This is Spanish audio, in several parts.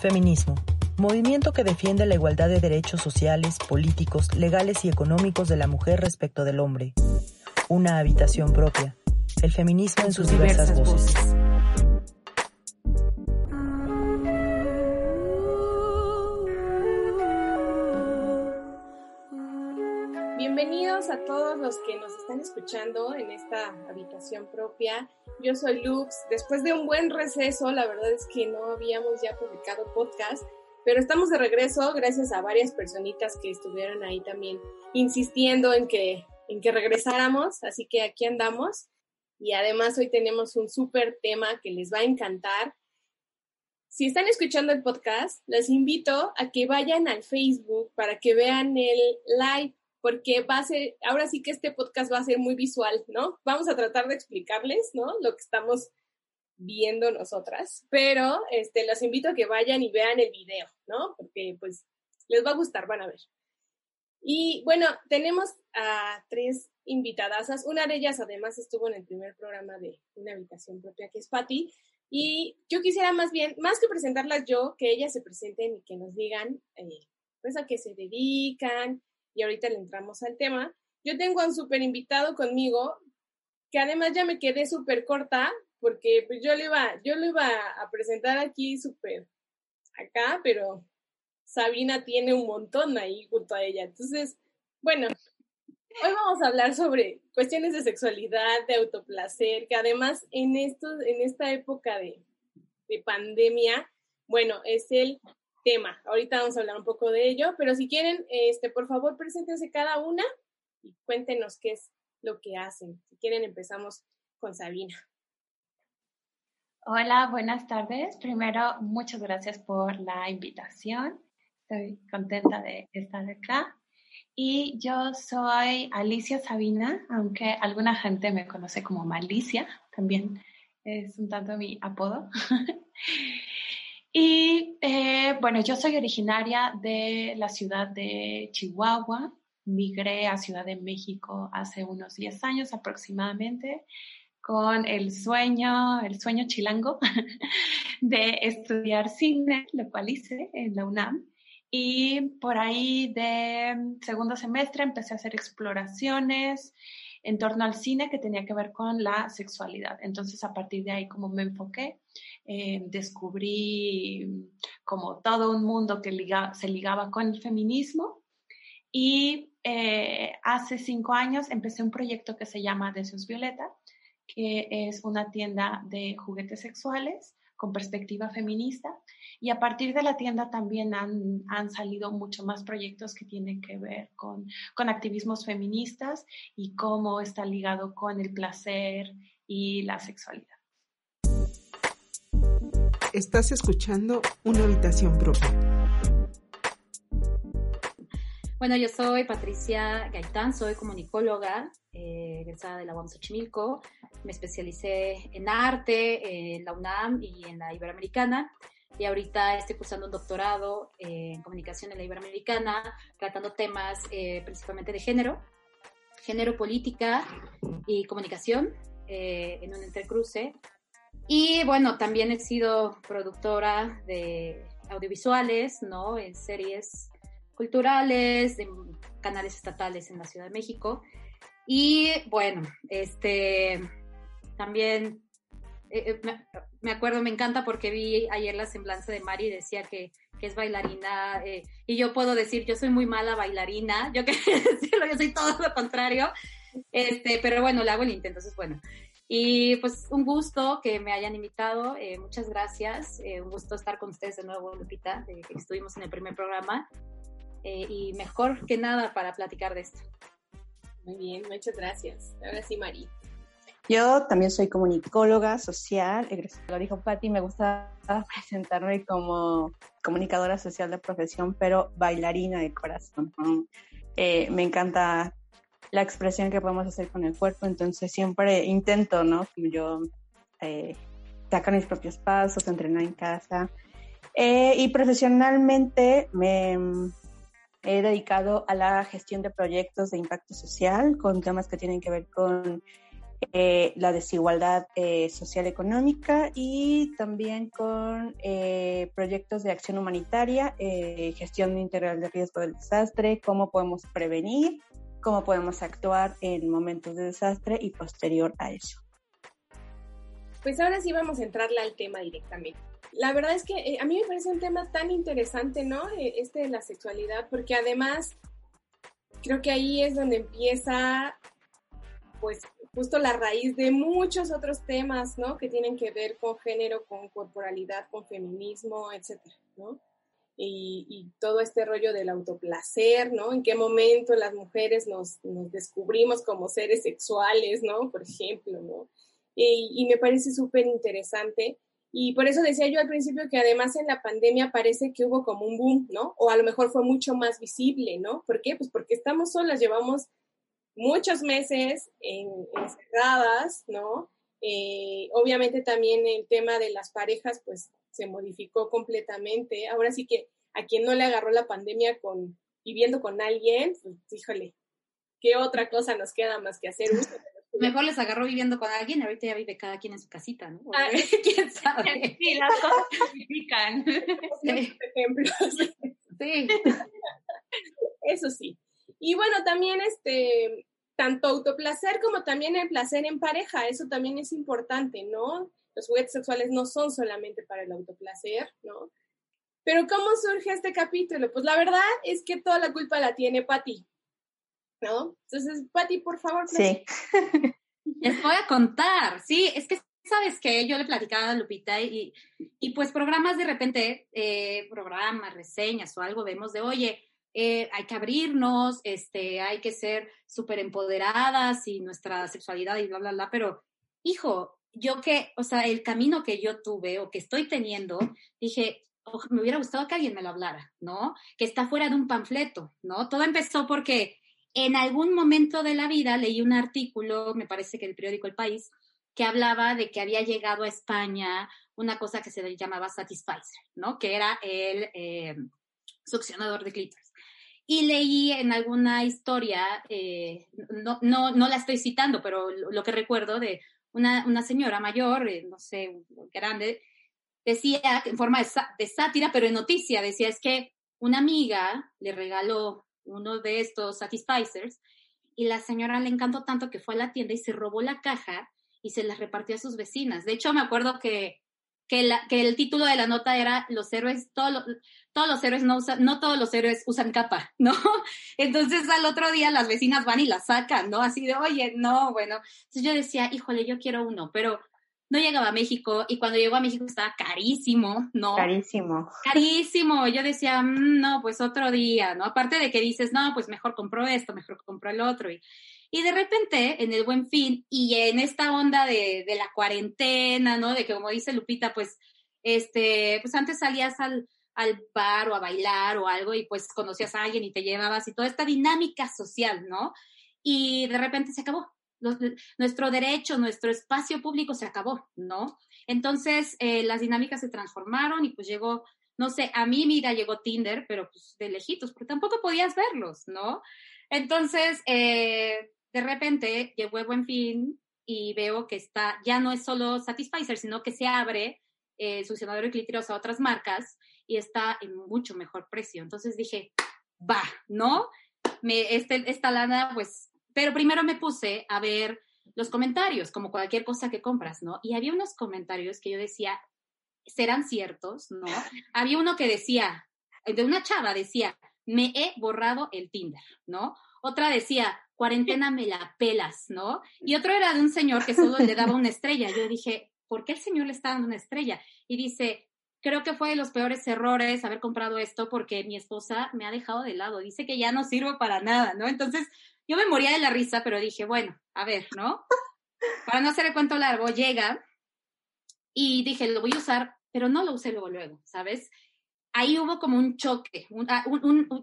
Feminismo. Movimiento que defiende la igualdad de derechos sociales, políticos, legales y económicos de la mujer respecto del hombre. Una habitación propia. El feminismo en sus diversas, voces. Bienvenidos a todos los que nos están escuchando en esta habitación propia. Yo soy Lux. Después de un buen receso, la verdad es que no habíamos ya publicado podcast, pero estamos de regreso gracias a varias personitas que estuvieron ahí también insistiendo en que, en que regresáramos, así que aquí andamos. Y además hoy tenemos un súper tema que les va a encantar. Si están escuchando el podcast, les invito a que vayan al Facebook para que vean el live porque va a ser, ahora sí que este podcast va a ser muy visual, ¿no? Vamos a tratar de explicarles, ¿no? Lo que estamos viendo nosotras, pero este, los invito a que vayan y vean el video, ¿no? Porque pues les va a gustar, van a ver. Y bueno, tenemos a tres invitadasas. Una de ellas además estuvo en el primer programa de Una habitación propia, que es Patti. Y yo quisiera más bien, más que presentarlas yo, que ellas se presenten y que nos digan, eh, pues, a qué se dedican, y ahorita le entramos al tema. Yo tengo a un súper invitado conmigo, que además ya me quedé súper corta, porque pues yo lo iba, yo lo iba a presentar aquí súper acá, pero Sabina tiene un montón ahí junto a ella. Entonces, bueno, hoy vamos a hablar sobre cuestiones de sexualidad, de autoplacer, que además en, esto, en esta época de, de pandemia, bueno, es el tema. Ahorita vamos a hablar un poco de ello, pero si quieren, este, por favor, preséntense cada una y cuéntenos qué es lo que hacen. Si quieren, empezamos con Sabina. Hola, buenas tardes. Primero, muchas gracias por la invitación. Estoy contenta de estar acá. Y yo soy Alicia Sabina, aunque alguna gente me conoce como Malicia, también es un tanto mi apodo. Y eh, bueno, yo soy originaria de la ciudad de Chihuahua. Migré a Ciudad de México hace unos 10 años aproximadamente con el sueño, el sueño chilango de estudiar cine, lo cual hice en la UNAM. Y por ahí de segundo semestre empecé a hacer exploraciones en torno al cine que tenía que ver con la sexualidad. Entonces, a partir de ahí, como me enfoqué, eh, descubrí como todo un mundo que se ligaba con el feminismo y eh, hace cinco años empecé un proyecto que se llama Deseos Violeta, que es una tienda de juguetes sexuales con perspectiva feminista. Y a partir de la tienda también han, han salido mucho más proyectos que tienen que ver con, con activismos feministas y cómo está ligado con el placer y la sexualidad. Estás escuchando una habitación propia. Bueno, yo soy Patricia Gaitán, soy comunicóloga, eh, egresada de la UAM Xochimilco. Me especialicé en arte, en la UNAM y en la Iberoamericana. Y ahorita estoy cursando un doctorado en comunicación en la Iberoamericana, tratando temas eh, principalmente de género, género, política y comunicación eh, en un intercruce y bueno, también he sido productora de audiovisuales, ¿no? En series culturales, de canales estatales en la Ciudad de México. Y bueno, este, también eh, eh, me, acuerdo, me encanta porque vi ayer la semblanza de Mari y decía que, es bailarina eh, y yo puedo decir, yo soy muy mala bailarina, yo que decirlo, yo soy todo lo contrario, este, pero bueno, le hago el intento, entonces bueno, y pues un gusto que me hayan invitado, eh, muchas gracias, un gusto estar con ustedes de nuevo, Lupita, que estuvimos en el primer programa, y mejor que nada para platicar de esto. Muy bien, muchas gracias. Ahora sí, Mari. Yo también soy comunicóloga social, lo dijo Patti, me gusta presentarme como comunicadora social de profesión, pero bailarina de corazón. Eh, me encanta la expresión que podemos hacer con el cuerpo, entonces siempre intento, ¿no? Yo eh, sacar mis propios pasos, entrenar en casa. Eh, y profesionalmente me he dedicado a la gestión de proyectos de impacto social con temas que tienen que ver con eh, la desigualdad eh, social económica y también con eh, proyectos de acción humanitaria, gestión integral de riesgo del desastre, cómo podemos prevenir, cómo podemos actuar en momentos de desastre y posterior a eso. Pues ahora sí vamos a entrarle al tema directamente. La verdad es que a mí me parece un tema tan interesante, ¿no? Este de la sexualidad, porque además creo que ahí es donde empieza pues justo la raíz de muchos otros temas, ¿no? Que tienen que ver con género, con corporalidad, con feminismo, etcétera, ¿no? Y, todo este rollo del autoplacer, ¿no? En qué momento las mujeres nos, descubrimos como seres sexuales, ¿no? Por ejemplo, ¿no? Y, y me parece súper interesante. Y por eso decía yo al principio que además en la pandemia parece que hubo como un boom, ¿no? O a lo mejor fue mucho más visible, ¿no? ¿Por qué? Pues porque estamos solas, llevamos muchos meses encerradas, ¿no? Eh, obviamente también el tema de las parejas, pues se modificó completamente. Ahora sí que a quien no le agarró la pandemia con viviendo con alguien, pues híjole, ¿qué otra cosa nos queda más que hacer? Mejor les agarró viviendo con alguien, ahorita ya vive cada quien en su casita, ¿no? Ah, ¿Quién sabe? Sí, las cosas se modifican. Sí. Ejemplos. Sí. Eso sí. Y bueno, también este, tanto autoplacer como también el placer en pareja, eso también es importante, ¿no? Los juguetes sexuales no son solamente para el autoplacer, ¿no? Pero ¿cómo surge este capítulo? Pues la verdad es que toda la culpa la tiene Patti, ¿no? Entonces, Patti, por favor. Sí. Les voy a contar, sí, es que sabes que yo le platicaba a Lupita y, y pues programas de repente, eh, programas, reseñas o algo, vemos de, oye, eh, hay que abrirnos, este, hay que ser súper empoderadas y nuestra sexualidad y bla, bla, bla, pero hijo, yo que, o sea, el camino que yo tuve o que estoy teniendo, dije, me hubiera gustado que alguien me lo hablara, ¿no? Que está fuera de un panfleto, ¿no? Todo empezó porque en algún momento de la vida leí un artículo, me parece que el periódico El País, que hablaba de que había llegado a España una cosa que se llamaba Satisficer, ¿no? Que era el eh, succionador de clítoris. Y leí en alguna historia, eh, no, no, no, la estoy citando, pero lo, que recuerdo de una, una señora mayor, eh, no sé, grande, decía en forma de, sátira, pero en noticia, decía es que una amiga le regaló uno de estos satisficers y la señora le encantó tanto que fue a la tienda y se robó la caja y se las repartió a sus vecinas. De hecho, me acuerdo que, que, la, que el título de la nota era Los héroes, todos todos los héroes no usan, no todos los héroes usan capa, ¿no? Entonces al otro día las vecinas van y la sacan, ¿no? Así de, oye, no, bueno. Entonces yo decía, híjole, yo quiero uno, pero no llegaba a México y cuando llegó a México estaba carísimo, ¿no? Carísimo. Carísimo. Yo decía, mm, no, pues otro día, ¿no? Aparte de que dices, no, pues mejor compro esto, mejor compro el otro. Y, y de repente, en el buen fin y en esta onda de, de la cuarentena, ¿no? De que como dice Lupita, pues, este, pues antes salías al, al bar o a bailar o algo y pues conocías a alguien y te llevabas y toda esta dinámica social, ¿no? Y de repente se acabó. nuestro derecho, nuestro espacio público se acabó, ¿no? Entonces eh, las dinámicas se transformaron y pues llegó, no sé, a mí mira, llegó Tinder, pero pues de lejitos, porque tampoco podías verlos, ¿no? Entonces, eh, de repente llegó el buen fin y veo que está, ya no es solo Satisficer, sino que se abre eh, succionador de clítoris a otras marcas y está en mucho mejor precio. Entonces dije, va, ¿no? Me, este, esta lana, pues, pero primero me puse a ver los comentarios, como cualquier cosa que compras, ¿no? Y había unos comentarios que yo decía, ¿serán ciertos? ¿No? Había uno que decía, de una chava decía, me he borrado el Tinder, ¿no? Otra decía, cuarentena me la pelas, ¿no? Y otro era de un señor que solo le daba una estrella. Yo dije, ¿por qué el señor le está dando una estrella? Y dice, creo que fue de los peores errores haber comprado esto porque mi esposa me ha dejado de lado, dice que ya no sirvo para nada, ¿no? Entonces yo me moría de la risa, pero dije, bueno, a ver, ¿no? para no hacer el cuento largo, llega y dije, lo voy a usar, pero no lo usé luego, luego, ¿sabes? Ahí hubo como un choque, ah,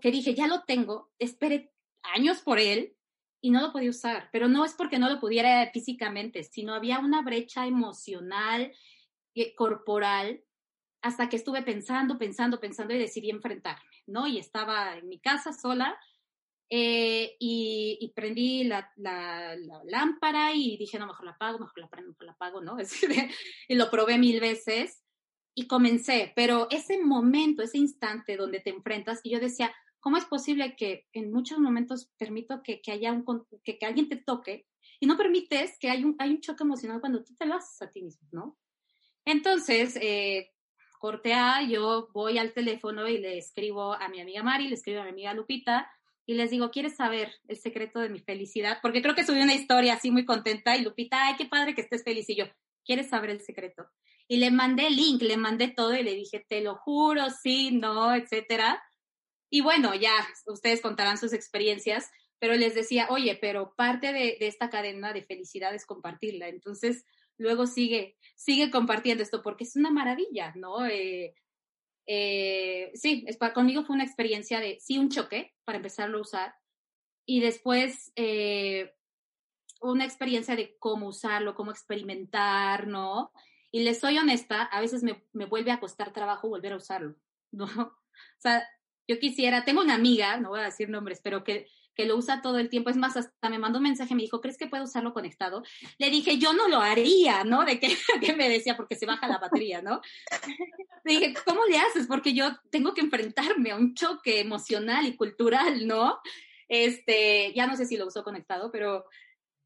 que dije, ya lo tengo, esperé años por él y no lo podía usar, pero no es porque no lo pudiera físicamente, sino había una brecha emocional, eh, corporal, hasta que estuve pensando, pensando, pensando y decidí enfrentarme, ¿no? Y estaba en mi casa sola eh, y, prendí la, lámpara y dije, no, mejor la apago, mejor la prendo, mejor la apago, ¿no? y lo probé mil veces y comencé, pero ese momento, ese instante donde te enfrentas, y yo decía, ¿cómo es posible que en muchos momentos permito que, haya un, que, que, alguien te toque y no permites que hay un, hay un choque emocional cuando tú te lo haces a ti mismo, ¿no? Entonces, eh, corte A, yo voy al teléfono y le escribo a mi amiga Mari, le escribo a mi amiga Lupita, y les digo, ¿quieres saber el secreto de mi felicidad? Porque creo que subí una historia así muy contenta y Lupita, ay, qué padre que estés feliz. Y yo, ¿quieres saber el secreto? Y le mandé el link, le mandé todo y le dije, te lo juro, sí, no, etcétera. Y bueno, ya ustedes contarán sus experiencias, pero les decía, oye, pero parte de, esta cadena de felicidad es compartirla. Entonces, luego sigue, sigue compartiendo esto porque es una maravilla, ¿no? Eh, eh, sí, es, conmigo fue una experiencia de, sí, un choque para empezarlo a usar y después eh, una experiencia de cómo usarlo, cómo experimentar, ¿no? Y les soy honesta, a veces me, me vuelve a costar trabajo volver a usarlo, ¿no? O sea, yo quisiera, tengo una amiga, no voy a decir nombres, pero que que lo usa todo el tiempo. Es más, hasta me mandó un mensaje, me dijo, ¿crees que puedo usarlo conectado? Le dije, yo no lo haría, ¿no? De que, me decía, porque se baja la batería, ¿no? Le dije, ¿cómo le haces? Porque yo tengo que enfrentarme a un choque emocional y cultural, ¿no? Este, ya no sé si lo uso conectado, pero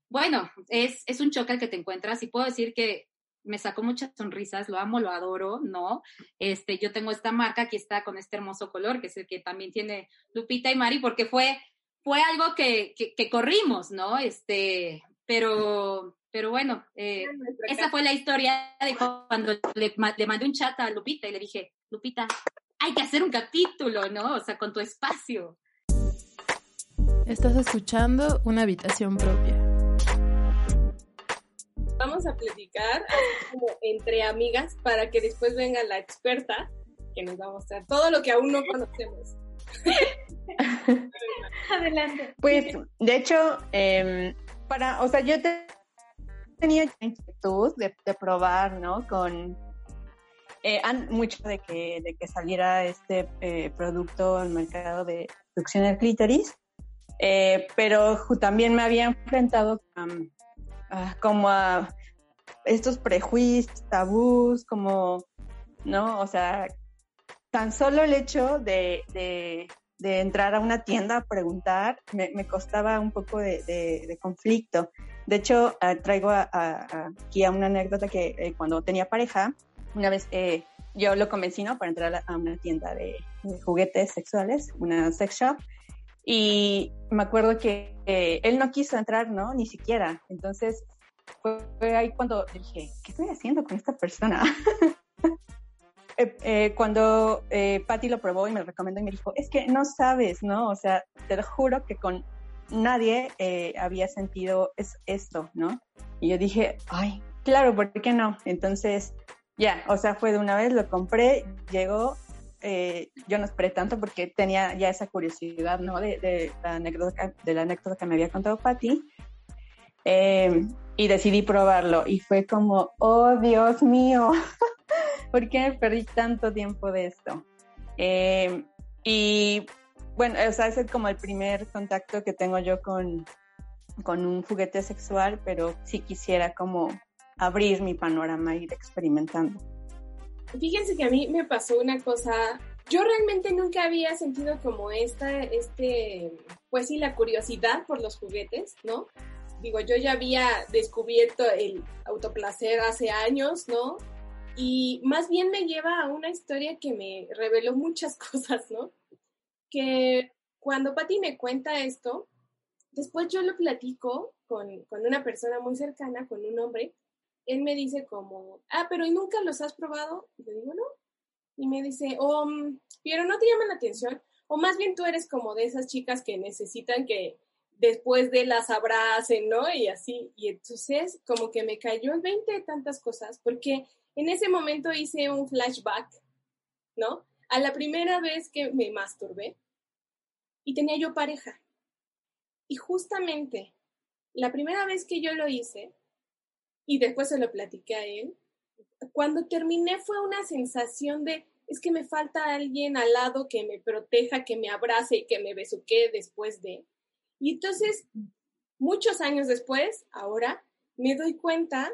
bueno, es, es un choque al que te encuentras y puedo decir que me sacó muchas sonrisas, lo amo, lo adoro, ¿no? Este, yo tengo esta marca, aquí está con este hermoso color, que es el que también tiene Lupita y Mari, porque fue fue algo que, que, corrimos, ¿no? Este, pero, pero bueno, eh, esa fue la historia de cuando le, le, mandé un chat a Lupita y le dije, Lupita, hay que hacer un capítulo, ¿no? O sea, con tu espacio. Estás escuchando una habitación propia. Vamos a platicar como entre amigas para que después venga la experta que nos va a mostrar todo lo que aún no conocemos. Adelante. Pues, de hecho, em, para, o sea, yo tenía inquietud de, probar, ¿no? Con eh, mucho de que, de que saliera este eh, producto al mercado de producción del clítoris, eh, pero también me había enfrentado como a estos prejuicios, tabús, como, ¿no? O sea, tan solo el hecho de, de entrar a una tienda a preguntar, me, me costaba un poco de, de, conflicto. De hecho, ah, traigo aquí a una anécdota que eh, cuando tenía pareja, una vez eh, yo lo convencí ¿no? para entrar a una tienda de, juguetes sexuales, una sex shop, y me acuerdo que él no quiso entrar, ¿no? Ni siquiera. Entonces, fue, ahí cuando dije, ¿qué estoy haciendo con esta persona? Eh, eh, cuando eh, Patty lo probó y me lo recomendó y me dijo, es que no sabes, ¿no? O sea, te lo juro que con nadie eh, había sentido es, esto, ¿no? Y yo dije, ay, claro, ¿por qué no? Entonces, ya, o sea, fue de una vez, lo compré, llegó, yo no esperé tanto porque tenía ya esa curiosidad, ¿no? De, de, la, anécdota, de la anécdota que me había contado Patty. Y decidí probarlo y fue como, oh Dios mío, ¿por qué perdí tanto tiempo de esto? Eh, y bueno, o sea, ese es como el primer contacto que tengo yo con, con un juguete sexual, pero sí quisiera como abrir mi panorama e ir experimentando. Fíjense que a mí me pasó una cosa, yo realmente nunca había sentido como esta, este, pues sí, la curiosidad por los juguetes, ¿no? Digo, yo ya había descubierto el autoplacer hace años, ¿no? Y más bien me lleva a una historia que me reveló muchas cosas, ¿no? Que cuando Patti me cuenta esto, después yo lo platico con, con, una persona muy cercana, con un hombre, él me dice como, ah, pero ¿y nunca los has probado? Y le digo, no. Y me dice, oh, pero no te llaman la atención. O más bien tú eres como de esas chicas que necesitan que después de las abracen, ¿no? Y así, y entonces como que me cayó el 20 de tantas cosas, porque en ese momento hice un flashback, ¿no? A la primera vez que me masturbé y tenía yo pareja. Y justamente la primera vez que yo lo hice, y después se lo platiqué a él, cuando terminé fue una sensación de, es que me falta alguien al lado que me proteja, que me abrace y que me besuque después de. Y entonces, muchos años después, ahora, me doy cuenta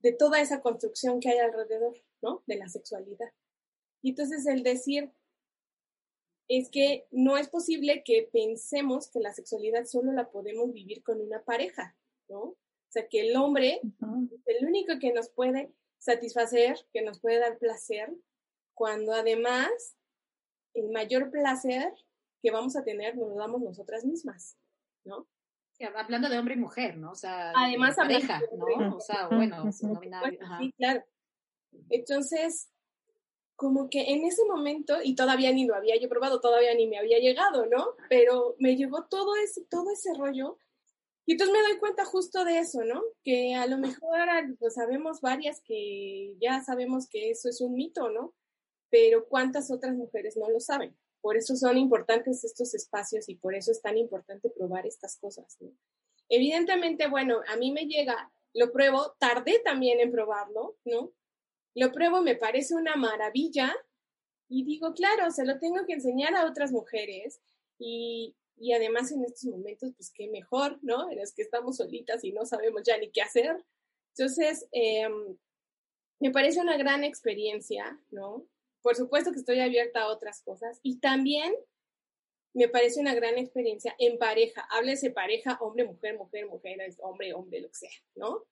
de toda esa construcción que hay alrededor, ¿no? De la sexualidad. Y entonces el decir es que no es posible que pensemos que la sexualidad solo la podemos vivir con una pareja, ¿no? O sea, que el hombre es el único que nos puede satisfacer, que nos puede dar placer, cuando además el mayor placer que vamos a tener nos lo damos nosotras mismas, ¿no? hablando de hombre y mujer, ¿no? O sea, además pareja, ¿no? O sea, bueno, no Sí, claro. Entonces, como que en ese momento, y todavía ni lo había yo probado, todavía ni me había llegado, ¿no? Pero me llegó todo ese, todo ese rollo. Y entonces me doy cuenta justo de eso, ¿no? Que a lo mejor pues sabemos varias que ya sabemos que eso es un mito, ¿no? Pero ¿cuántas otras mujeres no lo saben? Por eso son importantes estos espacios y por eso es tan importante probar estas cosas. Evidentemente, bueno, a mí me llega, lo pruebo, tardé también en probarlo, ¿no? Lo pruebo, me parece una maravilla y digo, claro, se lo tengo que enseñar a otras mujeres y, y además en estos momentos, pues qué mejor, ¿no? En los que estamos solitas y no sabemos ya ni qué hacer. Entonces, em, me parece una gran experiencia, ¿no? Por supuesto que estoy abierta a otras cosas y también me parece una gran experiencia en pareja. Háblese pareja, hombre, mujer, mujer, mujer, hombre, hombre, lo que sea, ¿no?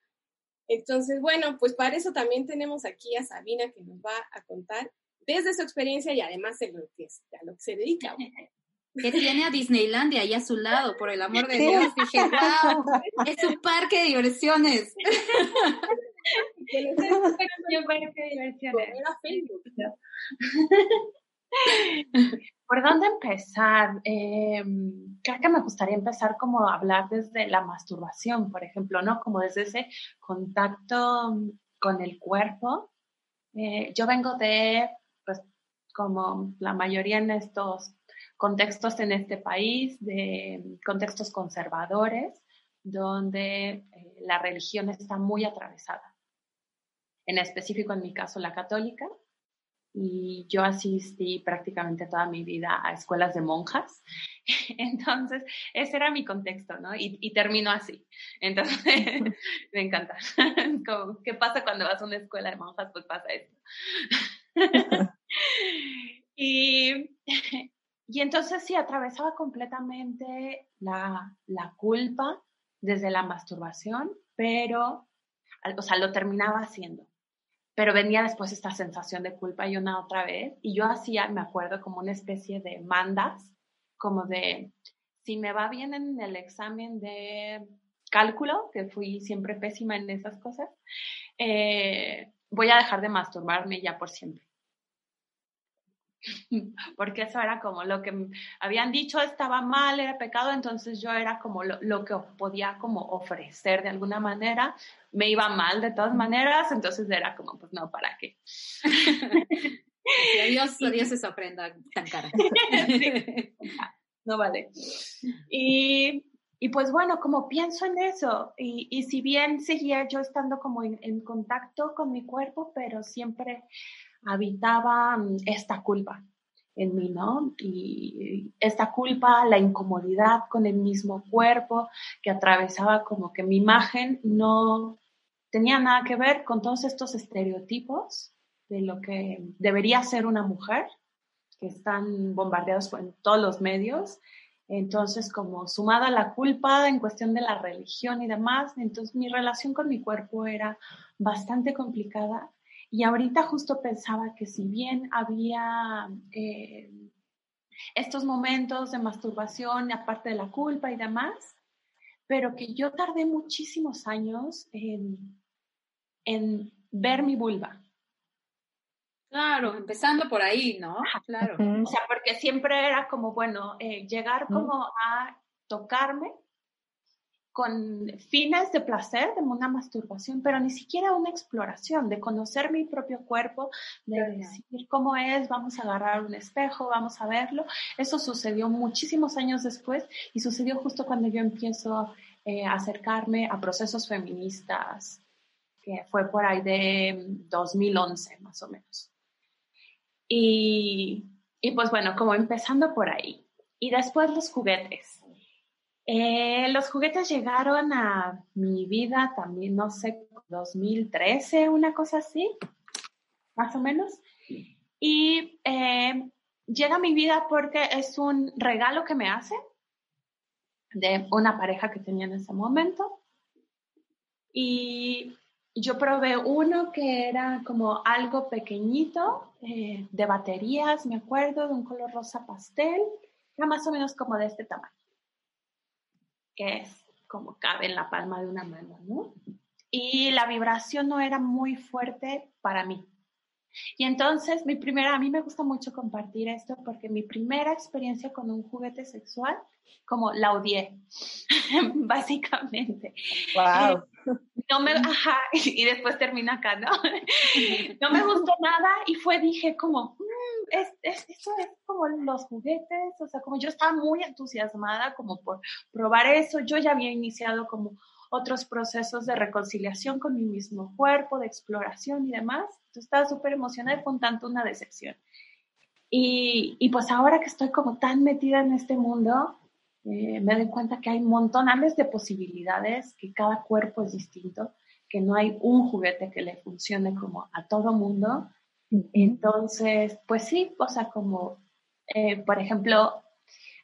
Entonces, bueno, pues para eso también tenemos aquí a Sabina que nos va a contar desde su experiencia y además en lo que, a lo que se dedica. Que tiene a Disneylandia ahí a su lado, por el amor de Dios. Dije, wow, es un parque de diversiones. ¿Por dónde empezar? Eh, creo que me gustaría empezar como a hablar desde la masturbación, por ejemplo, ¿no? Como desde ese contacto con el cuerpo. Eh, yo vengo de, pues, como la mayoría en estos contextos en este país, de contextos conservadores, donde eh, la religión está muy atravesada en específico en mi caso la católica, y yo asistí prácticamente toda mi vida a escuelas de monjas. Entonces, ese era mi contexto, ¿no? Y, y terminó así. Entonces, me encanta. ¿Qué pasa cuando vas a una escuela de monjas? Pues pasa esto. y, y entonces sí, atravesaba completamente la, la culpa desde la masturbación, pero, o sea, lo terminaba haciendo pero venía después esta sensación de culpa y una otra vez, y yo hacía, me acuerdo, como una especie de mandas, como de, si me va bien en el examen de cálculo, que fui siempre pésima en esas cosas, eh, voy a dejar de masturbarme ya por siempre. porque eso era como lo que habían dicho estaba mal, era pecado, entonces yo era como lo, que podía como ofrecer de alguna manera, me iba mal de todas maneras, entonces era como, pues no, ¿para qué? adiós, adiós esa prenda tan cara. no vale. Y, y, pues bueno, como pienso en eso, y, y si bien seguía yo estando como en contacto con mi cuerpo, pero siempre habitaba mm, esta culpa en mí, ¿no? Y esta culpa, la incomodidad con el mismo cuerpo que atravesaba como que mi imagen no tenía nada que ver con todos estos estereotipos de lo que debería ser una mujer, que están bombardeados en todos los medios. Entonces, como sumada la culpa en cuestión de la religión y demás, entonces mi relación con mi cuerpo era bastante complicada y ahorita justo pensaba que si bien había eh, estos momentos de masturbación, aparte de la culpa y demás, pero que yo tardé muchísimos años en, en ver mi vulva. Claro, empezando por ahí, ¿no? Claro. O sea, porque siempre era como, bueno, eh, llegar como a tocarme con fines de placer, de una masturbación, pero ni siquiera una exploración, de conocer mi propio cuerpo, de decir cómo es, vamos a agarrar un espejo, vamos a verlo. Eso sucedió muchísimos años después y sucedió justo cuando yo empiezo eh, a acercarme a procesos feministas, que fue por ahí de 2011 más o menos. Y, y pues bueno, como empezando por ahí. Y después los juguetes eh, los juguetes llegaron a mi vida también, no sé, 2013, una cosa así, más o menos. Y eh, llega a mi vida porque es un regalo que me hace de una pareja que tenía en ese momento. Y yo probé uno que era como algo pequeñito, eh, de baterías, me acuerdo, de un color rosa pastel, era más o menos como de este tamaño que es como cabe en la palma de una mano, ¿no? Y la vibración no era muy fuerte para mí. Y entonces, mi primera, a mí me gusta mucho compartir esto porque mi primera experiencia con un juguete sexual, como la odié, básicamente. Wow. No me, ajá, y después termina acá, ¿no? No me gustó nada y fue, dije, como, es, es, eso es como los juguetes, o sea, como yo estaba muy entusiasmada como por probar eso, yo ya había iniciado como otros procesos de reconciliación con mi mismo cuerpo, de exploración y demás. Estaba súper emocionada con tanto una decepción. Y, y, pues ahora que estoy como tan metida en este mundo, eh, me doy cuenta que hay montones de posibilidades, que cada cuerpo es distinto, que no hay un juguete que le funcione como a todo mundo. Entonces, pues sí, o sea, como, eh, por ejemplo,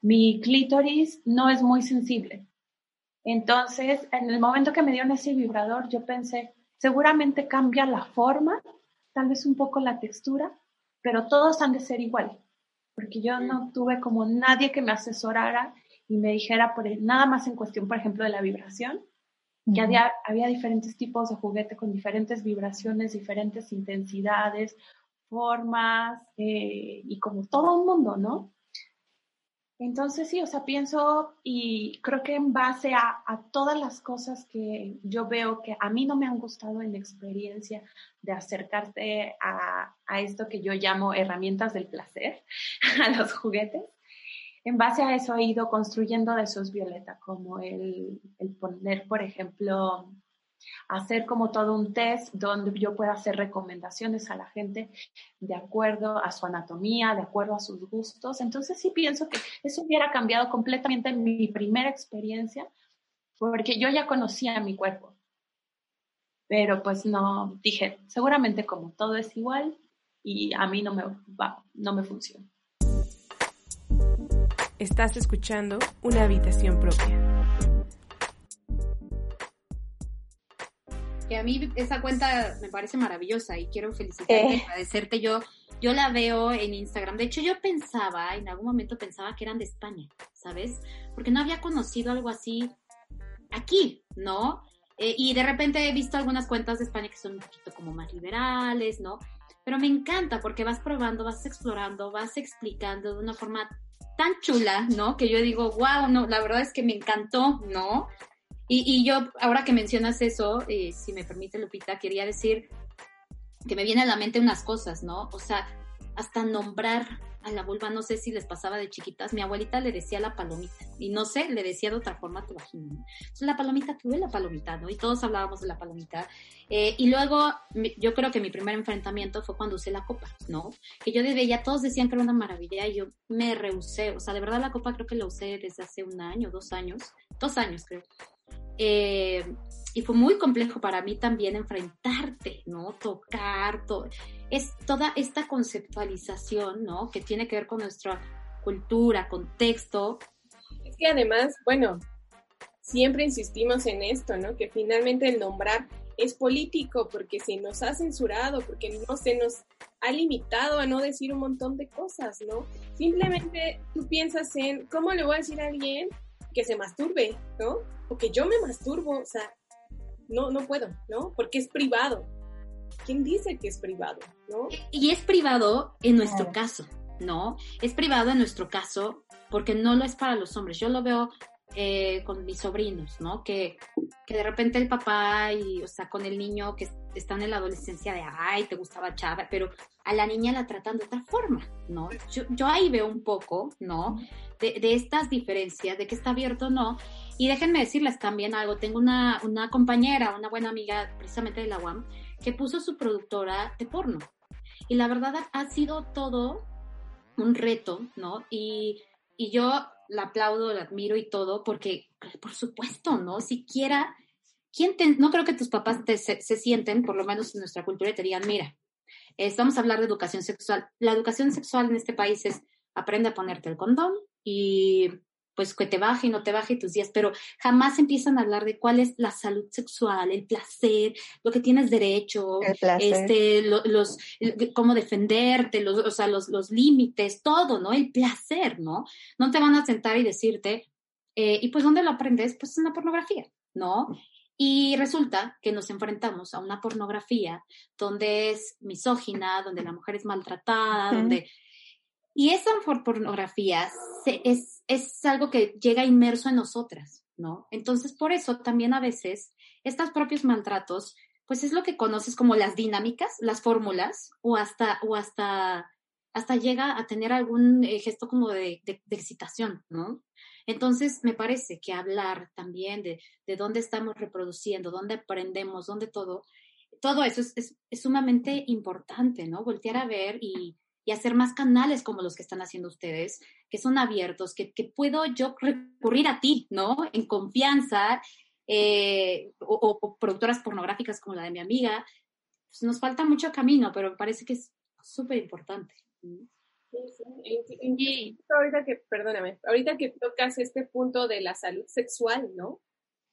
mi clítoris no es muy sensible. Entonces, en el momento que me dieron ese vibrador, yo pensé, seguramente cambia la forma, tal vez un poco la textura, pero todos han de ser igual, porque yo no tuve como nadie que me asesorara y me dijera por, nada más en cuestión, por ejemplo, de la vibración, que había, había diferentes tipos de juguete con diferentes vibraciones, diferentes intensidades, formas eh, y como todo un mundo, ¿no? Entonces sí, o sea, pienso y creo que en base a, todas las cosas que yo veo que a mí no me han gustado en la experiencia de acercarte a, a esto que yo llamo herramientas del placer, a los juguetes, en base a eso he ido construyendo de esos Violeta, como el, el poner, por ejemplo, hacer como todo un test donde yo pueda hacer recomendaciones a la gente de acuerdo a su anatomía, de acuerdo a sus gustos. Entonces sí pienso que eso hubiera cambiado completamente mi primera experiencia, porque yo ya conocía mi cuerpo. Pero pues no, dije, seguramente como todo es igual y a mí no me va, no me funciona. Estás escuchando una habitación propia. Que a mí esa cuenta me parece maravillosa y quiero felicitarte y eh. agradecerte. Yo, yo la veo en Instagram. De hecho, yo pensaba, en algún momento pensaba que eran de España, ¿sabes? Porque no había conocido algo así aquí, ¿no? Eh, y de repente he visto algunas cuentas de España que son un poquito como más liberales, ¿no? Pero me encanta porque vas probando, vas explorando, vas explicando de una forma tan chula, ¿no? Que yo digo, wow, no, la verdad es que me encantó, ¿no? Y, y yo, ahora que mencionas eso, eh, si me permite, Lupita, quería decir que me viene a la mente unas cosas, ¿no? O sea, hasta nombrar a la vulva, no sé si les pasaba de chiquitas, mi abuelita le decía la palomita, y no sé, le decía de otra forma tu vagina. ¿no? Entonces, la palomita, tuve la palomita, ¿no? Y todos hablábamos de la palomita. Eh, y luego, yo creo que mi primer enfrentamiento fue cuando usé la copa, ¿no? Que yo veía, todos decían que era una maravilla, y yo me rehusé, o sea, de verdad la copa creo que la usé desde hace un año, dos años, dos años creo. Eh, y fue muy complejo para mí también enfrentarte, ¿no? Tocar. Es toda esta conceptualización, ¿no? Que tiene que ver con nuestra cultura, contexto. Es que además, bueno, siempre insistimos en esto, ¿no? Que finalmente el nombrar es político porque se nos ha censurado, porque no se nos ha limitado a no decir un montón de cosas, ¿no? Simplemente tú piensas en cómo le voy a decir a alguien que se masturbe, ¿no? O que yo me masturbo, o sea, no, no puedo, ¿no? Porque es privado. ¿Quién dice que es privado, no? Y es privado en nuestro caso, ¿no? Es privado en nuestro caso porque no lo es para los hombres. Yo lo veo eh, con mis sobrinos, ¿no? Que, que de repente el papá y, o sea, con el niño que están en la adolescencia de, ay, te gustaba Chava, pero a la niña la tratan de otra forma, ¿no? Yo, yo ahí veo un poco, ¿no? De, de estas diferencias, de que está abierto o no. Y déjenme decirles también algo, tengo una, una compañera, una buena amiga precisamente de la UAM, que puso su productora de porno. Y la verdad ha sido todo un reto, ¿no? Y, y yo la aplaudo, la admiro y todo, porque, por supuesto, ¿no? Siquiera, ¿quién te, no creo que tus papás te, se, se, sienten, por lo menos en nuestra cultura, y te digan, mira, vamos a hablar de educación sexual. La educación sexual en este país es aprende a ponerte el condón y pues que te baje y no te baje tus días, pero jamás empiezan a hablar de cuál es la salud sexual, el placer, lo que tienes derecho, este, lo, los, cómo defenderte, los, o sea, los, los límites, todo, ¿no? El placer, ¿no? No te van a sentar y decirte, eh, y pues ¿dónde lo aprendes? Pues en la pornografía, ¿no? Y resulta que nos enfrentamos a una pornografía donde es misógina, donde la mujer es maltratada, uh -huh. donde... Y esa pornografía se, es, es algo que llega inmerso en nosotras, ¿no? Entonces, por eso también a veces estos propios maltratos, pues es lo que conoces como las dinámicas, las fórmulas, o hasta, o hasta, hasta llega a tener algún eh, gesto como de, de, de, excitación, ¿no? Entonces, me parece que hablar también de, de dónde estamos reproduciendo, dónde aprendemos, dónde todo, todo eso es, sumamente importante, ¿no? Voltear a ver y, y hacer más canales como los que están haciendo ustedes, que son abiertos, que, que puedo yo recurrir a ti, ¿no? En confianza, eh, o, o, productoras pornográficas como la de mi amiga. Pues nos falta mucho camino, pero me parece que es súper importante. Sí, sí. Ahorita que, perdóname, ahorita que tocas este punto de la salud sexual, ¿no? O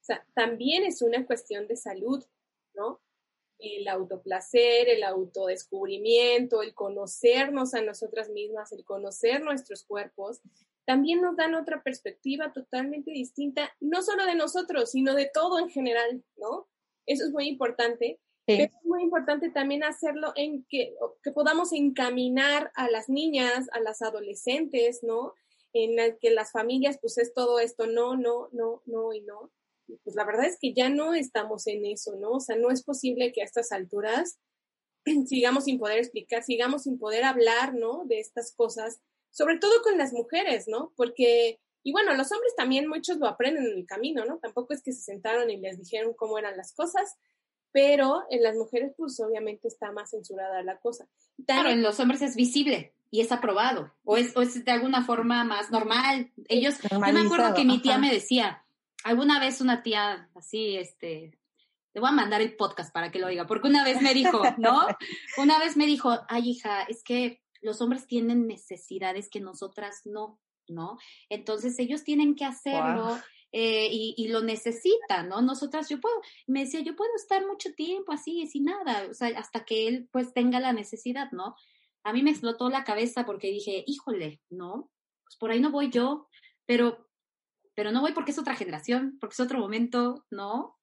sea, también es una cuestión de salud, ¿no? el autoplacer, el autodescubrimiento, el conocernos a nosotras mismas, el conocer nuestros cuerpos, también nos dan otra perspectiva totalmente distinta, no solo de nosotros, sino de todo en general, ¿no? Eso es muy importante. Es muy importante también hacerlo en que, que podamos encaminar a las niñas, a las adolescentes, ¿no? En el que las familias, pues es todo esto, no, no, no, no y no pues la verdad es que ya no estamos en eso, ¿no? O sea, no es posible que a estas alturas sigamos sin poder explicar, sigamos sin poder hablar, ¿no? De estas cosas, sobre todo con las mujeres, ¿no? Porque, y bueno, los hombres también muchos lo aprenden en el camino, ¿no? Tampoco es que se sentaron y les dijeron cómo eran las cosas, pero en las mujeres, pues obviamente está más censurada la cosa. También, claro, en los hombres es visible y es aprobado, o es, o es de alguna forma más normal. Ellos, yo me acuerdo que mi tía Ajá. me decía, alguna vez una tía así, este, le voy a mandar el podcast para que lo oiga, porque una vez me dijo, ¿no? Una vez me dijo, ay hija, es que los hombres tienen necesidades que nosotras no, ¿no? Entonces ellos tienen que hacerlo. Wow. Eh, y, y, lo necesitan, ¿no? Nosotras, yo puedo, me decía, yo puedo estar mucho tiempo así, sin nada, o sea, hasta que él pues tenga la necesidad, ¿no? A mí me explotó la cabeza porque dije, híjole, ¿no? Pues por ahí no voy yo, pero pero no voy porque es otra generación, porque es otro momento, ¿no?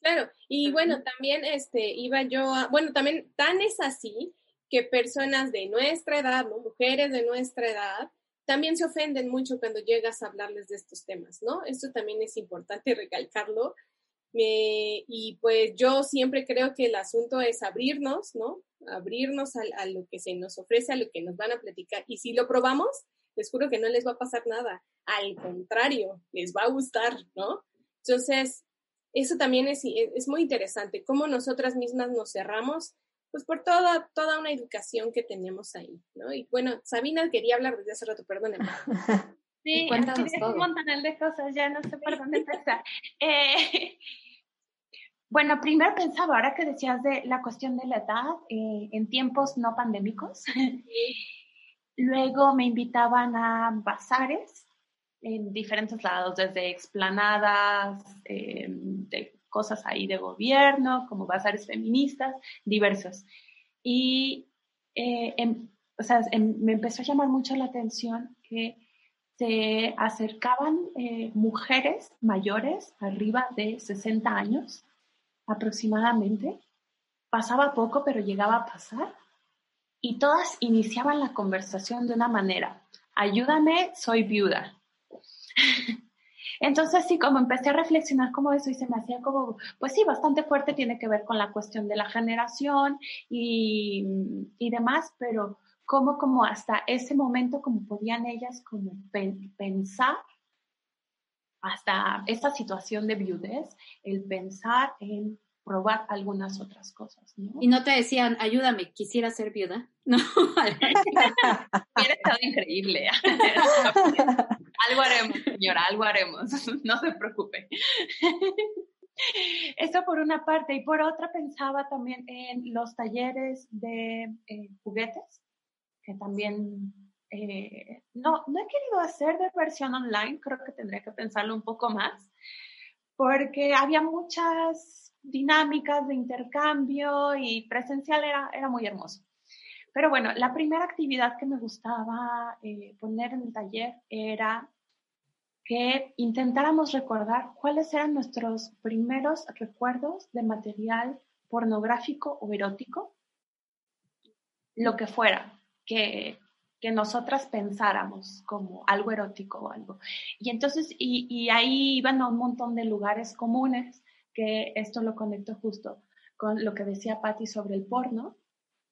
Claro, y bueno, también este, iba yo a, bueno, también tan es así que personas de nuestra edad, ¿no? Mujeres de nuestra edad, también se ofenden mucho cuando llegas a hablarles de estos temas, ¿no? Esto también es importante recalcarlo. Eh, y pues yo siempre creo que el asunto es abrirnos, ¿no? Abrirnos a, lo que se nos ofrece, a lo que nos van a platicar. Y si lo probamos, les juro que no les va a pasar nada. Al contrario, les va a gustar, ¿no? Entonces, eso también es, es muy interesante, cómo nosotras mismas nos cerramos, pues por toda, toda una educación que tenemos ahí, ¿no? Y bueno, Sabina quería hablar desde hace rato, perdónenme. Sí, es que un montón de cosas, ya no sé por dónde empezar. Eh, bueno, primero pensaba, ahora que decías de la cuestión de la edad, eh, en tiempos no pandémicos, sí. Luego me invitaban a bazares en diferentes lados, desde explanadas, eh, de cosas ahí de gobierno, como bazares feministas, diversos. Y eh, en, o sea, en, me empezó a llamar mucho la atención que se acercaban eh, mujeres mayores, arriba de 60 años aproximadamente. Pasaba poco, pero llegaba a pasar y todas iniciaban la conversación de una manera, ayúdame, soy viuda. Entonces sí, como empecé a reflexionar como eso y se me hacía como, pues sí, bastante fuerte, tiene que ver con la cuestión de la generación y, y demás, pero cómo como hasta ese momento como podían ellas como pensar hasta esta situación de viudez, el pensar en probar algunas otras cosas, ¿no? Y no te decían, ayúdame, quisiera ser viuda. No. Hubiera estado increíble. algo haremos, señora, algo haremos. No se preocupe. Eso por una parte. Y por otra pensaba también en los talleres de eh, juguetes, que también eh, no, no he querido hacer de versión online, creo que tendría que pensarlo un poco más, porque había muchas dinámicas de intercambio y presencial era, era muy hermoso. Pero bueno, la primera actividad que me gustaba eh, poner en el taller era que intentáramos recordar cuáles eran nuestros primeros recuerdos de material pornográfico o erótico, lo que fuera, que, que nosotras pensáramos como algo erótico o algo. Y entonces, y, ahí iban a un montón de lugares comunes, que esto lo conecto justo con lo que decía Patti sobre el porno,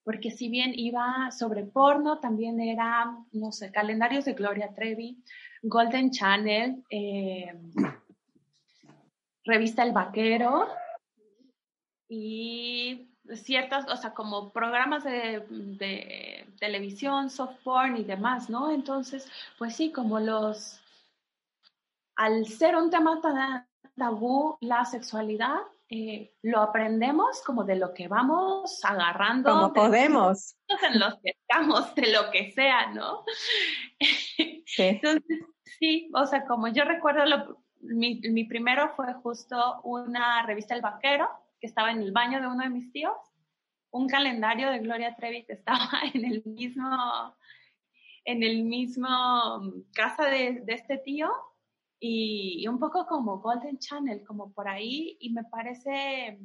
porque si bien iba sobre porno, también era, no sé, calendarios de Gloria Trevi, Golden Channel, eh, revista El Vaquero y ciertas, o sea, como programas de, televisión, soft porn y demás, ¿no? Entonces, pues sí, como los, al ser un tema tan tabú, la sexualidad, eh, lo aprendemos como de lo que vamos agarrando. Como podemos. En los que estamos, de lo que sea, ¿no? Sí. Entonces, sí, o sea, como yo recuerdo, lo, mi, mi primero fue justo una revista El Vaquero, que estaba en el baño de uno de mis tíos, un calendario de Gloria Trevi que estaba en el mismo, en el mismo casa de, este tío. Y, un poco como Golden Channel, como por ahí, y me parece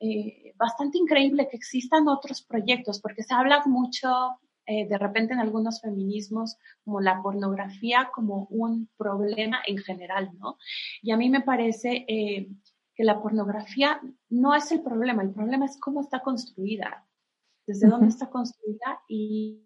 eh, bastante increíble que existan otros proyectos, porque se habla mucho eh, de repente en algunos feminismos como la pornografía como un problema en general, ¿no? Y a mí me parece eh, que la pornografía no es el problema, el problema es cómo está construida, desde dónde está construida y,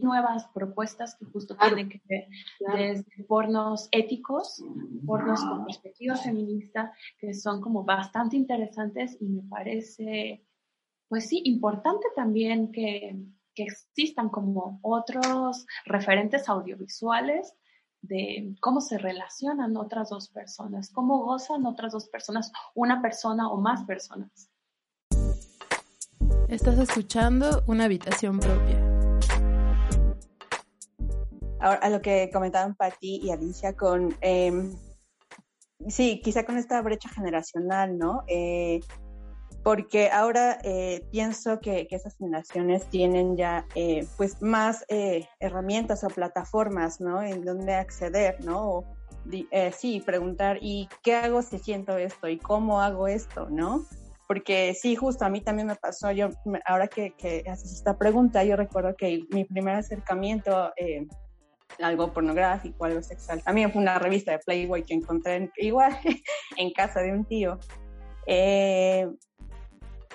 nuevas propuestas que justo tienen que ver desde pornos éticos, pornos con perspectiva feminista, que son como bastante interesantes y me parece, pues sí, importante también que, que existan como otros referentes audiovisuales de cómo se relacionan otras dos personas, cómo gozan otras dos personas, una persona o más personas. Estás escuchando una habitación propia. Ahora, a lo que comentaban Patti y Alicia con, em, sí, quizá con esta brecha generacional, ¿no? Eh, porque ahora eh, pienso que, esas generaciones tienen ya eh, pues más eh, herramientas o plataformas, ¿no? En donde acceder, ¿no? O, sí, preguntar, ¿y qué hago si siento esto? ¿Y cómo hago esto? ¿No? Porque sí, justo a mí también me pasó, yo ahora que, que haces esta pregunta, yo recuerdo que mi primer acercamiento algo pornográfico, algo sexual. También fue una revista de Playboy que encontré igual en casa de un tío. Eh,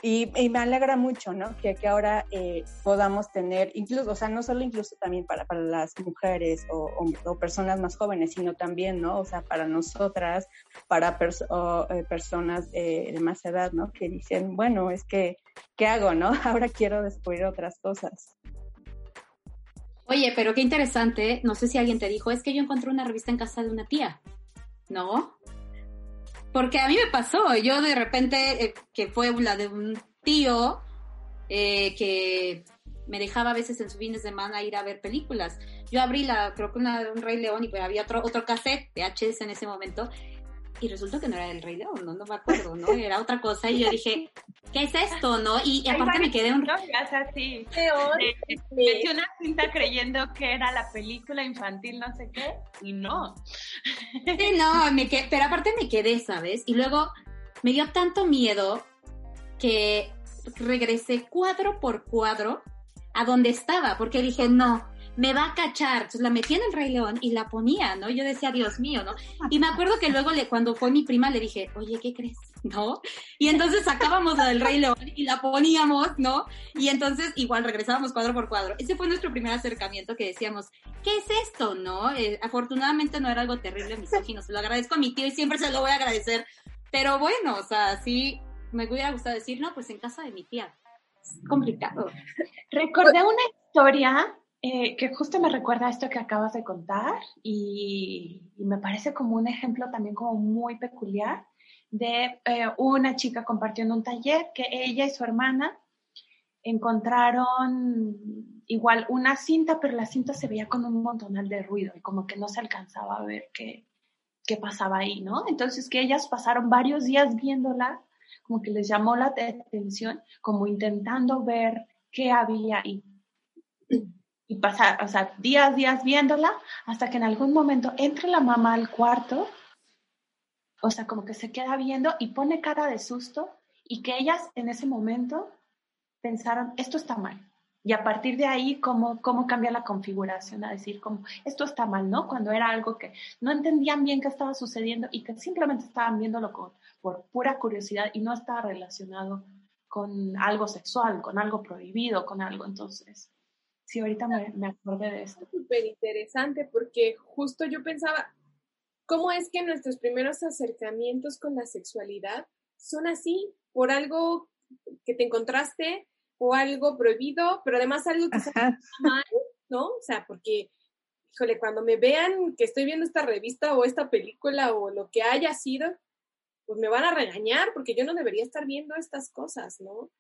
y, me alegra mucho, ¿no? Que, que ahora eh, podamos tener, incluso, o sea, no solo incluso también para, para las mujeres o, o, personas más jóvenes, sino también, ¿no? O sea, para nosotras, para eh, personas eh, de más edad, ¿no? Que dicen, bueno, es que, ¿qué hago, no? Ahora quiero descubrir otras cosas. Oye, pero qué interesante, no sé si alguien te dijo, es que yo encontré una revista en casa de una tía, ¿no? Porque a mí me pasó, yo de repente, eh, que fue la de un tío eh, que me dejaba a veces en sus fines de semana ir a ver películas. Yo abrí la, creo que una de un Rey León y pues había otro, otro cassette de HS en ese momento y resultó que no era el Rey León, no, no me acuerdo, ¿no? Era otra cosa y yo dije, ¿qué es esto, no? Y, aparte me quedé un... así. Peor. Metí una cinta creyendo que era la película infantil, no sé qué, y no. Sí, no, me quedé, pero aparte me quedé, ¿sabes? Y luego me dio tanto miedo que regresé cuadro por cuadro a donde estaba, porque dije, no, me va a cachar. La metía en el Rey León y la ponía, ¿no? Yo decía, Dios mío, ¿no? Y me acuerdo que luego le, cuando fue mi prima le dije, oye, ¿qué crees? ¿No? Y entonces sacábamos la del Rey León y la poníamos, ¿no? Y entonces igual regresábamos cuadro por cuadro. Ese fue nuestro primer acercamiento que decíamos, ¿qué es esto, no? Eh, afortunadamente no era algo terrible misógino. Se lo agradezco a mi tío y siempre se lo voy a agradecer. Pero bueno, o sea, sí, me hubiera gustado decir, no, pues en casa de mi tía. Es complicado. Recordé una historia eh, que justo me recuerda esto que acabas de contar y, me parece como un ejemplo también como muy peculiar de eh, una chica compartiendo un taller que ella y su hermana encontraron igual una cinta, pero la cinta se veía con un montonal de ruido y como que no se alcanzaba a ver qué, qué pasaba ahí, ¿no? Entonces que ellas pasaron varios días viéndola, como que les llamó la atención, como intentando ver qué había ahí y pasar, o sea, días, días viéndola, hasta que en algún momento entre la mamá al cuarto, o sea, como que se queda viendo y pone cara de susto y que ellas en ese momento pensaron, esto está mal. Y a partir de ahí, ¿cómo, cómo cambia la configuración? A decir, como, esto está mal, ¿no? Cuando era algo que no entendían bien qué estaba sucediendo y que simplemente estaban viéndolo por pura curiosidad y no estaba relacionado con algo sexual, con algo prohibido, con algo. Entonces, Sí, ahorita me, me acordé de esto. Súper interesante porque justo yo pensaba, ¿cómo es que nuestros primeros acercamientos con la sexualidad son así? Por algo que te encontraste o algo prohibido, pero además algo que está mal, ¿no? O sea, porque, híjole, cuando me vean que estoy viendo esta revista o esta película o lo que haya sido, pues me van a regañar porque yo no debería estar viendo estas cosas, ¿no?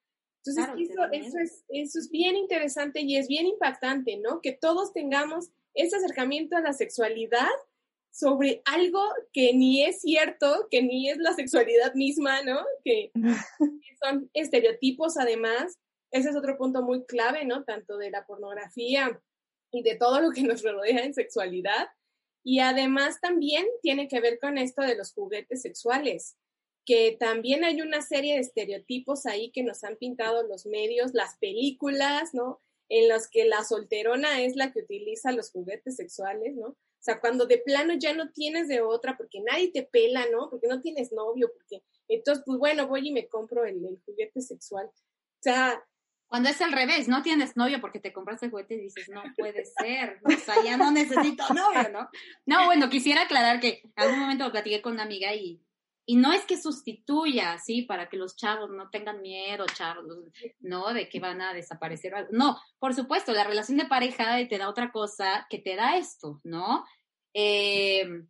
Entonces, eso, es, eso es bien interesante y es bien impactante, ¿no? Que todos tengamos ese acercamiento a la sexualidad sobre algo que ni es cierto, que ni es la sexualidad misma, ¿no? Que, que, son estereotipos además. Ese es otro punto muy clave, ¿no? Tanto de la pornografía y de todo lo que nos rodea en sexualidad. Y además también tiene que ver con esto de los juguetes sexuales que también hay una serie de estereotipos ahí que nos han pintado los medios, las películas, ¿no? En los que la solterona es la que utiliza los juguetes sexuales, ¿no? O sea, cuando de plano ya no tienes de otra porque nadie te pela, ¿no? Porque no tienes novio, porque entonces, pues bueno, voy y me compro el, juguete sexual. O sea, cuando es al revés, no tienes novio porque te compraste el juguete y dices, no puede ser, o sea, ya no necesito novio, ¿no? No, bueno, quisiera aclarar que algún momento lo platiqué con una amiga y y no es que sustituya, ¿sí? Para que los chavos no tengan miedo, chavos, ¿no? De que van a desaparecer. No, por supuesto, la relación de pareja te da otra cosa que te da esto, ¿no? Em,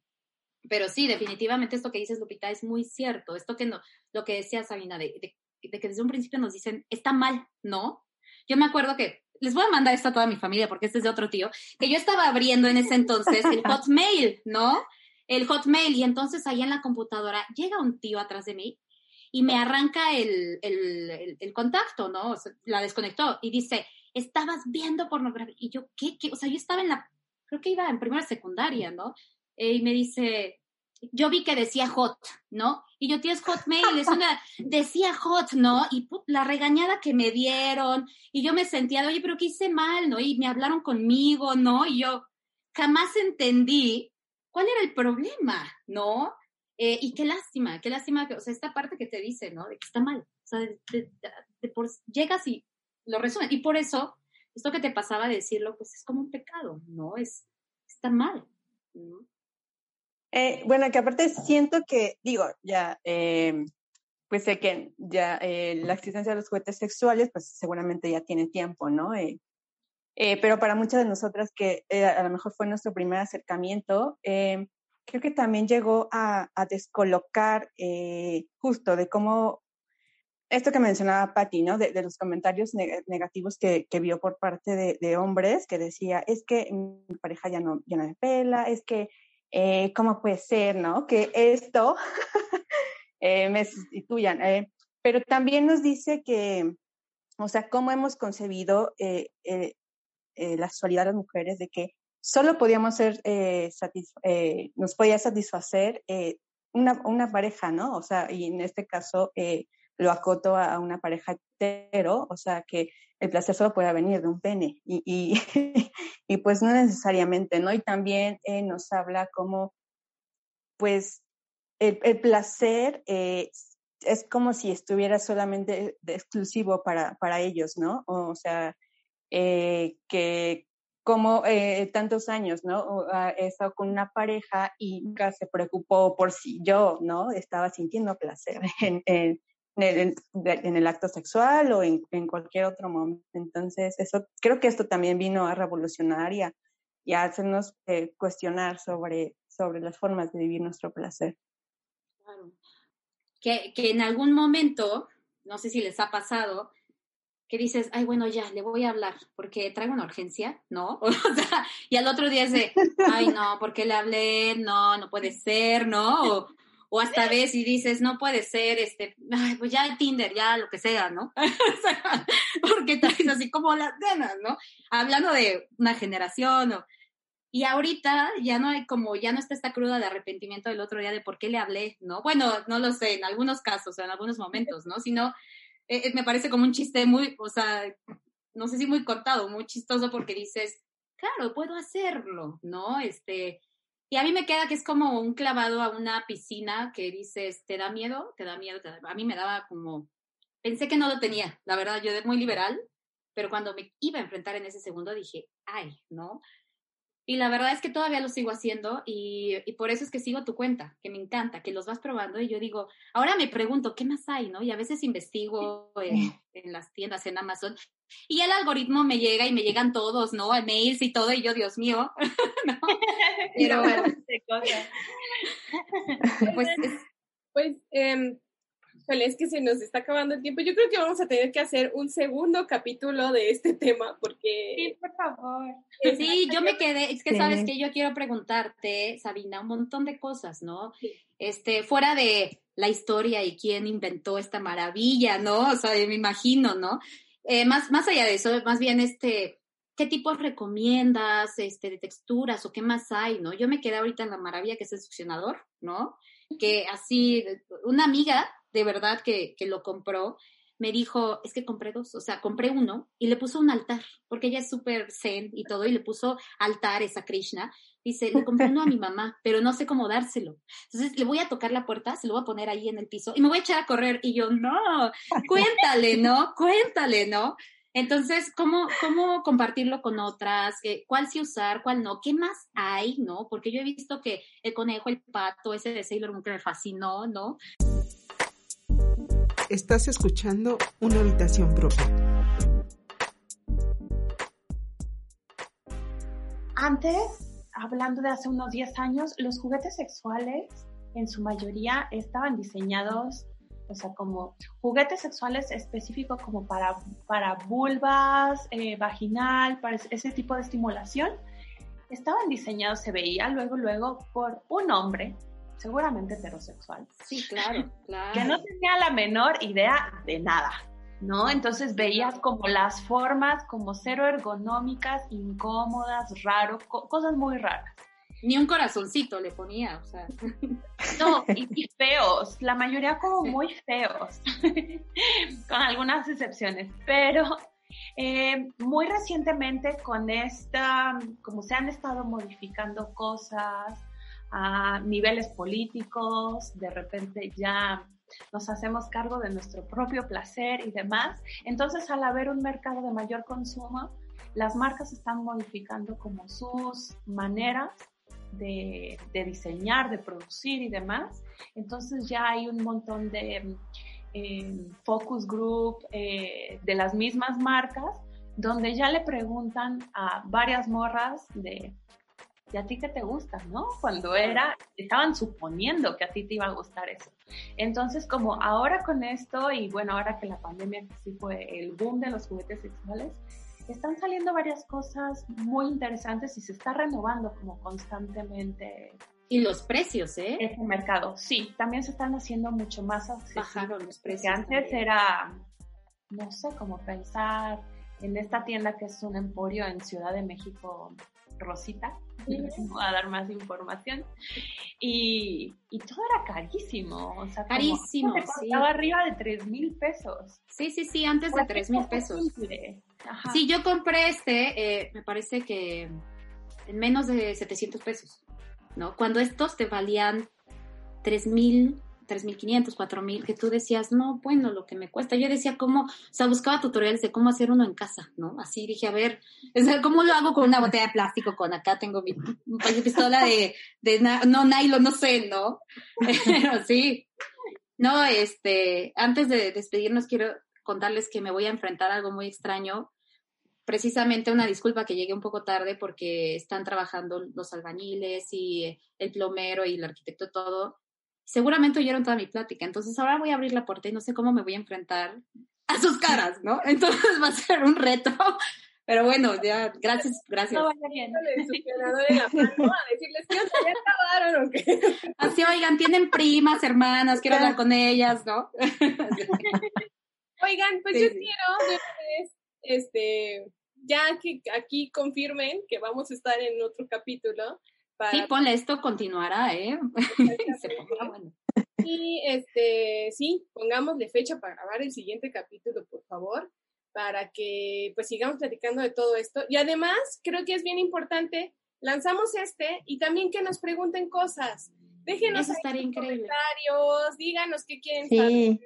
pero sí, definitivamente esto que dices, Lupita, es muy cierto. Esto que no, lo que decía Sabina, de, de, que desde un principio nos dicen, está mal, ¿no? Yo me acuerdo que les voy a mandar esto a toda mi familia porque este es de otro tío, que yo estaba abriendo en ese entonces el Hotmail, ¿no? El Hotmail y entonces ahí en la computadora llega un tío atrás de mí y me arranca el, el, contacto, ¿no? la desconectó y dice, estabas viendo pornografía. Y yo, ¿qué? ¿qué? O sea, yo estaba en la, creo que iba en primera secundaria, ¿no? Eh, y me dice, yo vi que decía hot, ¿no? Y yo, tío, es hotmail, es una, decía hot, ¿no? Y la regañada que me dieron, y yo me sentía, oye, pero ¿qué hice mal, no? Y me hablaron conmigo, ¿no? Y yo jamás entendí ¿cuál era el problema? ¿No? Eh, y qué lástima, qué lástima, que, o sea, esta parte que te dice, ¿no? De que está mal. O sea, llegas y lo resumen. Y por eso, esto que te pasaba de decirlo, pues es como un pecado, ¿no? Es, está mal. Eh, bueno, que aparte siento que, digo, ya, eh, pues sé que ya la existencia de los juguetes sexuales, pues seguramente ya tiene tiempo, ¿no? Eh, pero para muchas de nosotras que eh, a lo mejor fue nuestro primer acercamiento, eh, creo que también llegó a, descolocar justo de cómo, esto que mencionaba Patti, ¿no? De, los comentarios negativos que, vio por parte de, hombres, que decía, es que mi pareja ya no, ya no me pela, es que, ¿cómo puede ser, no? Que esto me sustituyan. pero también nos dice que, o sea, cómo hemos concebido la sexualidad de las mujeres, de que solo podíamos ser, eh, eh, nos podía satisfacer una, una, pareja, ¿no? O sea, y en este caso, lo acoto a, una pareja hetero, o sea, que el placer solo puede venir de un pene y, y, pues no necesariamente, ¿no? Y también eh, nos habla como, pues, el, el placer eh, es como si estuviera solamente exclusivo para, para ellos, ¿no? O, sea, eh, que como eh, tantos años, ¿no? He estado con una pareja y nunca se preocupó por si yo, ¿no? Estaba sintiendo placer en, en, en, en el acto sexual o en, cualquier otro momento. Entonces, eso, creo que esto también vino a revolucionar y a, y a hacernos eh, cuestionar sobre, sobre las formas de vivir nuestro placer. Claro que, que en algún momento, no sé si les ha pasado, que dices, ay, bueno, ya, le voy a hablar porque traigo una urgencia, ¿no? O sea, y al otro día es de, ay, no, porque le hablé? No, no puede ser, ¿no? O, o hasta ves y dices, no puede ser, este, ay, pues ya el Tinder, ya lo que sea, ¿no? porque traes así como las ganas, ¿no? Hablando de una generación o, y ahorita ya no hay como, ya no está esta cruda de arrepentimiento del otro día de por qué le hablé, ¿no? Bueno, no lo sé, en algunos casos, en algunos momentos, ¿no? Sino, eh, eh, me parece como un chiste muy, o sea, no sé si muy cortado, muy chistoso porque dices, claro, puedo hacerlo, ¿no? Este, y a mí me queda que es como un clavado a una piscina que dices, ¿te da miedo? ¿Te da miedo? A mí me daba como, pensé que no lo tenía, la verdad, yo de muy liberal, pero cuando me iba a enfrentar en ese segundo dije, ay, ¿no? Y la verdad es que todavía lo sigo haciendo y, y, por eso es que sigo tu cuenta, que me encanta, que los vas probando y yo digo, ahora me pregunto, ¿qué más hay? ¿no? Y a veces investigo en, en las tiendas, en Amazon, y el algoritmo me llega y me llegan todos, ¿no? Mails y todo, y yo, Dios mío, ¿no? Pero, pues, pues eh, es que se nos está acabando el tiempo. Yo creo que vamos a tener que hacer un segundo capítulo de este tema porque... Sí, por favor. Sí, yo me quedé, es que sabes que yo quiero preguntarte, Sabina, un montón de cosas, ¿no? Este, fuera de la historia y quién inventó esta maravilla, ¿no? O sea, me imagino, ¿no? Eh, más, más allá de eso, más bien este, ¿qué tipos recomiendas, este, de texturas o qué más hay, ¿no? Yo me quedé ahorita en la maravilla que es el succionador, ¿no? Que así, una amiga de verdad que, que lo compró, me dijo, es que compré dos, o sea, compré uno y le puso un altar, porque ella es súper zen y todo, y le puso altares a Krishna. Dice, le compré uno a mi mamá, pero no sé cómo dárselo. Entonces le voy a tocar la puerta, se lo voy a poner ahí en el piso y me voy a echar a correr. Y yo, no, cuéntale, ¿no? Cuéntale, ¿no? Entonces, ¿cómo, cómo compartirlo con otras? ¿Cuál sí usar? ¿Cuál no? ¿Qué más hay? ¿No? Porque yo he visto que el conejo, el pato, ese de Sailor Moon que me fascinó, ¿no? Estás escuchando una habitación propia. Antes, hablando de hace unos 10 años, los juguetes sexuales en su mayoría estaban diseñados, o sea, como juguetes sexuales específicos como para, para vulvas, eh, vaginal, para ese tipo de estimulación. Estaban diseñados, se veía luego, luego, por un hombre seguramente heterosexual. Sí, claro, claro. Que no tenía la menor idea de nada, ¿no? Entonces veías como las formas como cero ergonómicas, incómodas, raro, cosas muy raras. Ni un corazoncito le ponía, o sea. No, y, feos, la mayoría como muy feos, con algunas excepciones, pero eh, muy recientemente con esta, como se han estado modificando cosas, a niveles políticos, de repente ya nos hacemos cargo de nuestro propio placer y demás. Entonces, al haber un mercado de mayor consumo, las marcas están modificando como sus maneras de, diseñar, de producir y demás. Entonces ya hay un montón de eh, focus group eh, de las mismas marcas donde ya le preguntan a varias morras de ¿y a ti qué te gusta, no? Cuando era, estaban suponiendo que a ti te iba a gustar eso. Entonces, como ahora con esto, y bueno, ahora que la pandemia sí fue el boom de los juguetes sexuales, están saliendo varias cosas muy interesantes y se está renovando como constantemente. Y los precios, ¿eh? Ese mercado, sí, también se están haciendo mucho más accesibles. Bajaron los precios. Que antes era, no sé, cómo pensar en esta tienda que es un emporio en Ciudad de México, Rosita, a dar más información. Y, y, todo era carísimo, o sea, carísimo, Estaba arriba de 3 mil pesos. Sí, sí, sí, antes de 3 mil pesos. Sí, yo compré este, eh, me parece que en menos de 700 pesos, ¿no? Cuando estos te valían 3 mil 3.500, 4.000, que tú decías, no, bueno, lo que me cuesta. Yo decía cómo, o sea, buscaba tutoriales de cómo hacer uno en casa, ¿no? Así dije, a ver, ¿cómo lo hago con una botella de plástico? Con acá tengo mi, pistola de, de, no, nylon, no sé, ¿no? Pero sí. No, este, antes de despedirnos, quiero contarles que me voy a enfrentar a algo muy extraño. Precisamente una disculpa que llegué un poco tarde porque están trabajando los albañiles y el plomero y el arquitecto todo seguramente oyeron toda mi plática. Entonces ahora voy a abrir la puerta y no sé cómo me voy a enfrentar a sus caras, ¿no? Entonces va a ser un reto. Pero bueno, ya, gracias, gracias. No, bien. en la mano a decirles que ya acabaron o qué. Así, oigan, tienen primas, hermanas, quiero hablar con ellas, ¿no? Oigan, pues yo quiero, este, ya que aquí confirmen que vamos a estar en otro capítulo, Sí, ponle esto, continuará, ¿eh? Y este, sí, pongámosle fecha para grabar el siguiente capítulo, por favor, para que pues sigamos platicando de todo esto. Y además, creo que es bien importante, lanzamos este y también que nos pregunten cosas. Déjenos en comentarios, díganos qué quieren saber.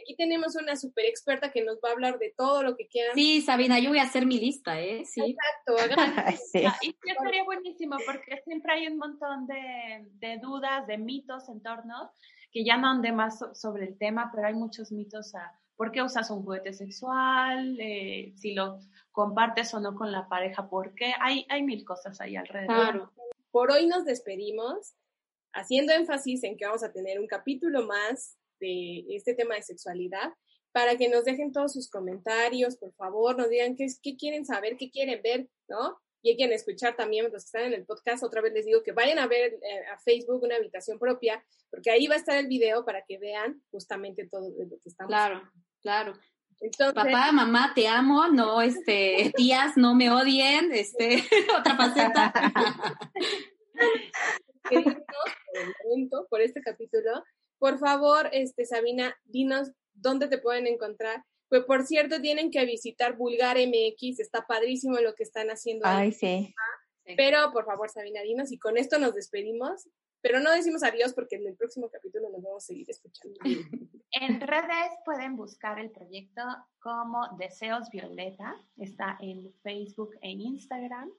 Aquí tenemos una super experta que nos va a hablar de todo lo que quieran. Sí, Sabina, yo voy a hacer mi lista, ¿eh? Sí. Exacto. sí. Y estaría buenísimo porque siempre hay un montón de, de, dudas, de mitos en torno, que ya no ande más sobre el tema, pero hay muchos mitos a por qué usas un juguete sexual, eh, si lo compartes o no con la pareja, por qué. Hay, hay mil cosas ahí alrededor. Claro. Por hoy nos despedimos haciendo énfasis en que vamos a tener un capítulo más de este tema de sexualidad, para que nos dejen todos sus comentarios, por favor, nos digan qué, qué quieren saber, qué quieren ver, ¿no? Y quieren escuchar también los que están en el podcast. Otra vez les digo que vayan a ver eh, a Facebook una habitación propia, porque ahí va a estar el video para que vean justamente todo lo que estamos Claro, claro. Entonces, Papá, mamá, te amo, no, este, tías, no me odien, este, otra faceta. por por este capítulo. Por favor, este, Sabina, dinos dónde te pueden encontrar. Pues por cierto, tienen que visitar Vulgar MX, está padrísimo lo que están haciendo. Ay, sí. Pero por favor, Sabina, dinos y con esto nos despedimos. Pero no decimos adiós porque en el próximo capítulo nos vamos a seguir escuchando. En redes pueden buscar el proyecto como Deseos Violeta. Está en Facebook e Instagram.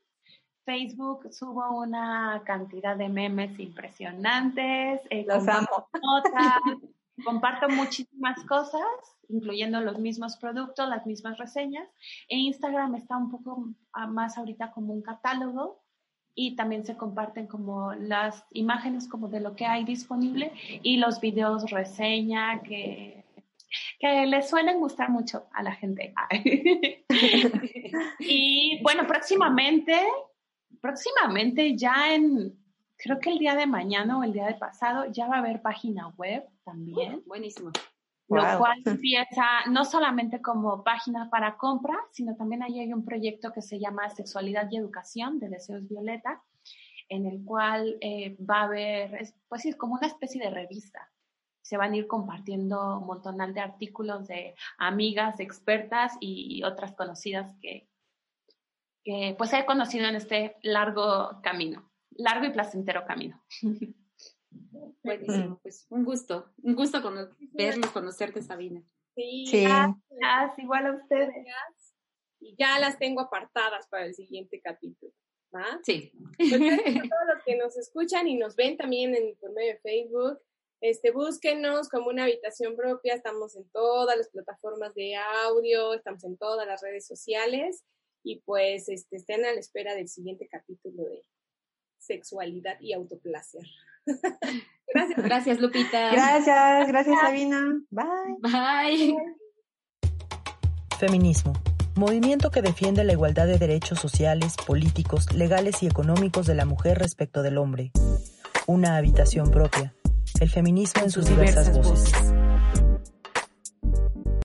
Facebook subo una cantidad de memes impresionantes. Eh, los amo. comparto muchísimas cosas, incluyendo los mismos productos, las mismas reseñas. E Instagram está un poco más ahorita como un catálogo y también se comparten como las imágenes como de lo que hay disponible y los videos reseña que, que les suelen gustar mucho a la gente. y bueno, próximamente próximamente ya en, creo que el día de mañana o el día de pasado, ya va a haber página web también. buenísimo. Lo cual empieza no solamente como página para compra, sino también ahí hay un proyecto que se llama Sexualidad y Educación de Deseos Violeta, en el cual eh, va a haber, pues es como una especie de revista. Se van a ir compartiendo un montón de artículos de amigas, expertas y otras conocidas que, que pues he conocido en este largo camino, largo y placentero camino. Buenísimo, pues un gusto, un gusto verlos, conocerte, Sabina. Sí, Gracias, igual a ustedes. Y ya las tengo apartadas para el siguiente capítulo. ¿va? Sí. Pues a todos los que nos escuchan y nos ven también en, por medio de Facebook, este, búsquenos como una habitación propia, estamos en todas las plataformas de audio, estamos en todas las redes sociales y pues este, estén a la espera del siguiente capítulo de sexualidad y autoplacer. gracias. Gracias, Lupita. Gracias, gracias, Sabina. Bye. Bye. Feminismo. Movimiento que defiende la igualdad de derechos sociales, políticos, legales y económicos de la mujer respecto del hombre. Una habitación propia. El feminismo en sus diversas, voces.